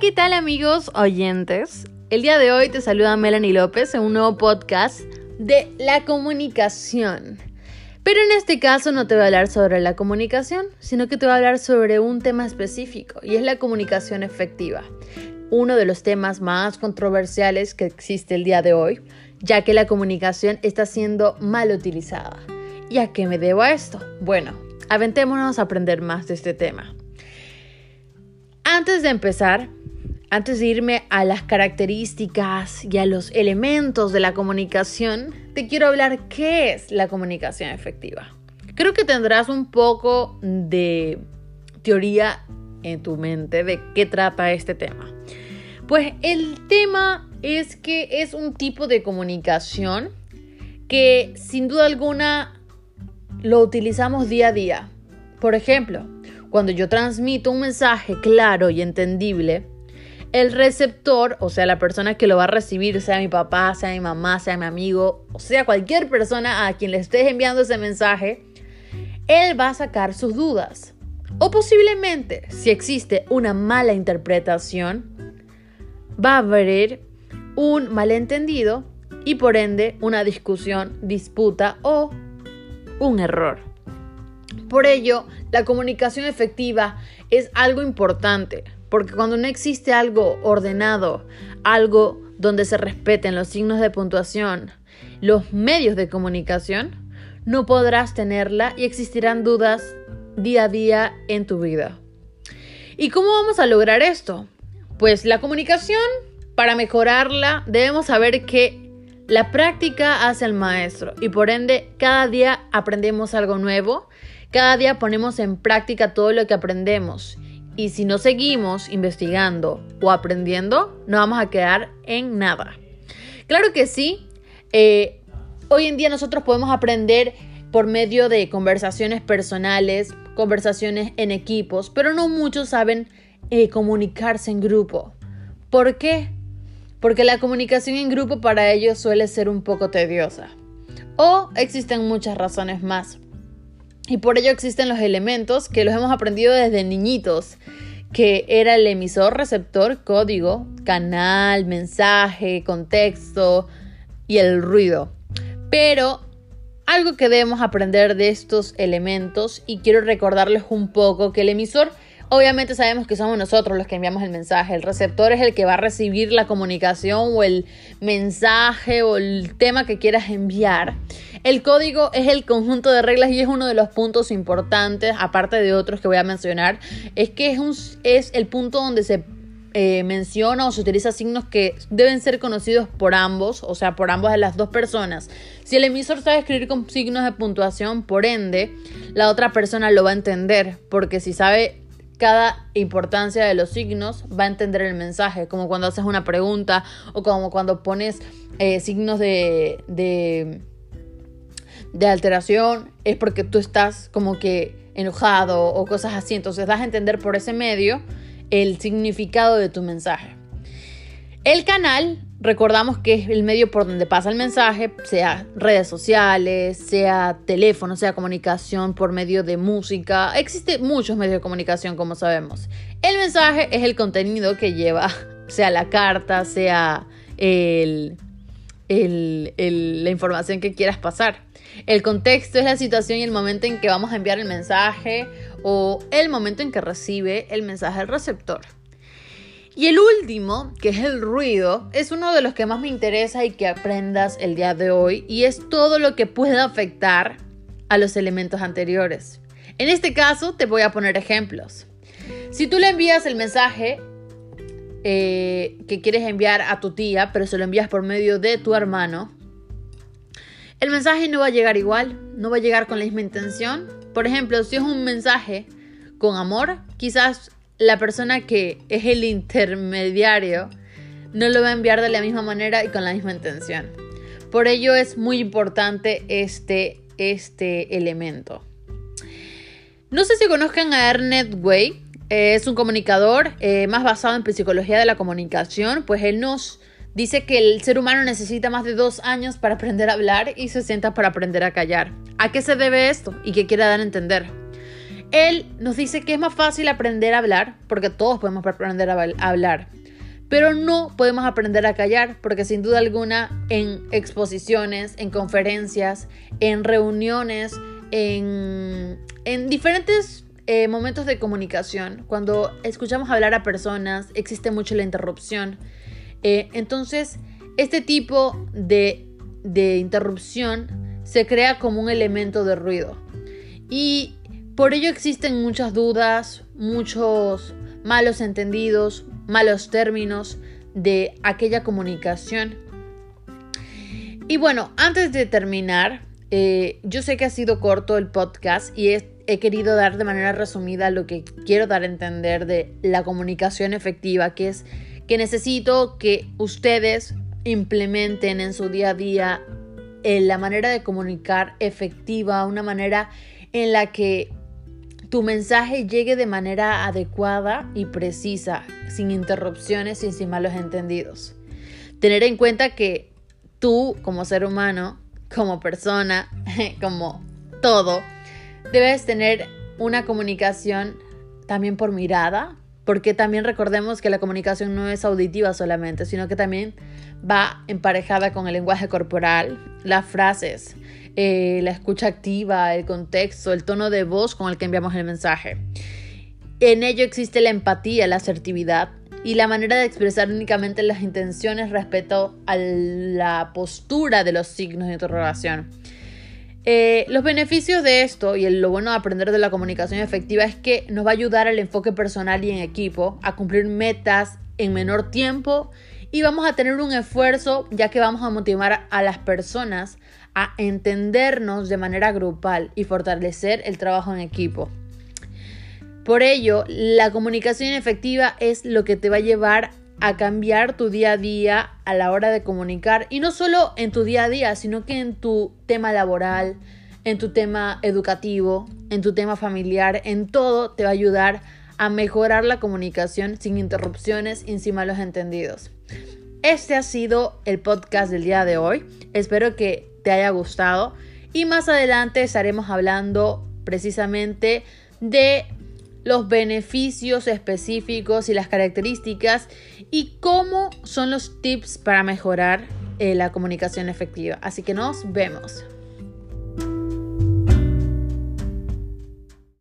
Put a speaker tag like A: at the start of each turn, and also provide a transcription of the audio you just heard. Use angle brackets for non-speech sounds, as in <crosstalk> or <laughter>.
A: ¿qué tal amigos oyentes? El día de hoy te saluda Melanie López en un nuevo podcast de la comunicación. Pero en este caso no te voy a hablar sobre la comunicación, sino que te voy a hablar sobre un tema específico y es la comunicación efectiva. Uno de los temas más controversiales que existe el día de hoy, ya que la comunicación está siendo mal utilizada. ¿Y a qué me debo a esto? Bueno, aventémonos a aprender más de este tema. Antes de empezar, antes de irme a las características y a los elementos de la comunicación, te quiero hablar qué es la comunicación efectiva. Creo que tendrás un poco de teoría en tu mente de qué trata este tema. Pues el tema es que es un tipo de comunicación que sin duda alguna lo utilizamos día a día. Por ejemplo, cuando yo transmito un mensaje claro y entendible, el receptor, o sea, la persona que lo va a recibir, sea mi papá, sea mi mamá, sea mi amigo, o sea, cualquier persona a quien le estés enviando ese mensaje, él va a sacar sus dudas. O posiblemente, si existe una mala interpretación, va a haber un malentendido y por ende una discusión, disputa o un error. Por ello, la comunicación efectiva es algo importante, porque cuando no existe algo ordenado, algo donde se respeten los signos de puntuación, los medios de comunicación, no podrás tenerla y existirán dudas día a día en tu vida. ¿Y cómo vamos a lograr esto? Pues la comunicación, para mejorarla, debemos saber que la práctica hace al maestro y por ende cada día aprendemos algo nuevo cada día ponemos en práctica todo lo que aprendemos y si no seguimos investigando o aprendiendo, no vamos a quedar en nada. Claro que sí, eh, hoy en día nosotros podemos aprender por medio de conversaciones personales, conversaciones en equipos, pero no muchos saben eh, comunicarse en grupo. ¿Por qué? Porque la comunicación en grupo para ellos suele ser un poco tediosa. O existen muchas razones más. Y por ello existen los elementos que los hemos aprendido desde niñitos, que era el emisor, receptor, código, canal, mensaje, contexto y el ruido. Pero algo que debemos aprender de estos elementos y quiero recordarles un poco que el emisor Obviamente sabemos que somos nosotros los que enviamos el mensaje. El receptor es el que va a recibir la comunicación o el mensaje o el tema que quieras enviar. El código es el conjunto de reglas y es uno de los puntos importantes, aparte de otros que voy a mencionar, es que es, un, es el punto donde se eh, menciona o se utiliza signos que deben ser conocidos por ambos, o sea, por ambas de las dos personas. Si el emisor sabe escribir con signos de puntuación, por ende, la otra persona lo va a entender, porque si sabe cada importancia de los signos va a entender el mensaje, como cuando haces una pregunta o como cuando pones eh, signos de, de, de alteración, es porque tú estás como que enojado o cosas así. Entonces das a entender por ese medio el significado de tu mensaje. El canal recordamos que es el medio por donde pasa el mensaje, sea redes sociales, sea teléfono, sea comunicación por medio de música. Existen muchos medios de comunicación, como sabemos. El mensaje es el contenido que lleva, <laughs> sea la carta, sea la información que quieras pasar. El contexto es la situación y el momento en que vamos a enviar el mensaje o el momento en que recibe el mensaje el receptor. Y el último, que es el ruido, es uno de los que más me interesa y que aprendas el día de hoy y es todo lo que puede afectar a los elementos anteriores. En este caso te voy a poner ejemplos. Si tú le envías el mensaje eh, que quieres enviar a tu tía, pero se lo envías por medio de tu hermano, el mensaje no va a llegar igual, no va a llegar con la misma intención. Por ejemplo, si es un mensaje con amor, quizás la persona que es el intermediario no lo va a enviar de la misma manera y con la misma intención. Por ello es muy importante este, este elemento. No sé si conozcan a Ernest Way, es un comunicador eh, más basado en psicología de la comunicación, pues él nos dice que el ser humano necesita más de dos años para aprender a hablar y 60 para aprender a callar. ¿A qué se debe esto y qué quiere dar a entender? Él nos dice que es más fácil aprender a hablar, porque todos podemos aprender a hablar, pero no podemos aprender a callar, porque sin duda alguna en exposiciones, en conferencias, en reuniones, en, diferentes eh, momentos de comunicación, cuando escuchamos hablar a personas, existe mucho la interrupción. Eh, entonces, este tipo de, de interrupción se crea como un elemento de ruido. Y por ello existen muchas dudas, muchos malos entendidos, malos términos de aquella comunicación. Y bueno, antes de terminar, eh, yo sé que ha sido corto el podcast y he, querido dar de manera resumida lo que quiero dar a entender de la comunicación efectiva, que es que necesito que ustedes implementen en su día a día eh, la manera de comunicar efectiva, una manera en la que tu mensaje llegue de manera adecuada y precisa, sin interrupciones y sin malos entendidos. Tener en cuenta que tú como ser humano, como persona, <laughs> como todo, debes tener una comunicación también por mirada, porque también recordemos que la comunicación no es auditiva solamente, sino que también va emparejada con el lenguaje corporal, las frases, eh, la escucha activa, el contexto, el tono de voz con el que enviamos el mensaje. En ello existe la empatía, la asertividad y la manera de expresar únicamente las intenciones respecto a la postura de los signos de interrogación. Eh, los beneficios de esto y lo bueno de aprender de la comunicación efectiva es que nos va a ayudar al enfoque personal y en equipo a cumplir metas en menor tiempo y vamos a tener un esfuerzo ya que vamos a motivar a las personas a entendernos de manera grupal y fortalecer el trabajo en equipo. Por ello, la comunicación efectiva es lo que te va a llevar a cambiar tu día a día a la hora de comunicar y no solo en tu día a día, sino que en tu tema laboral, en tu tema educativo, en tu tema familiar, en todo te va a ayudar a mejorar la comunicación sin interrupciones y sin malos entendidos. Este ha sido el podcast del día de hoy. Espero que te haya gustado. Y más adelante estaremos hablando precisamente de los beneficios específicos y las características y cómo son los tips para mejorar eh, la comunicación efectiva. Así que nos vemos.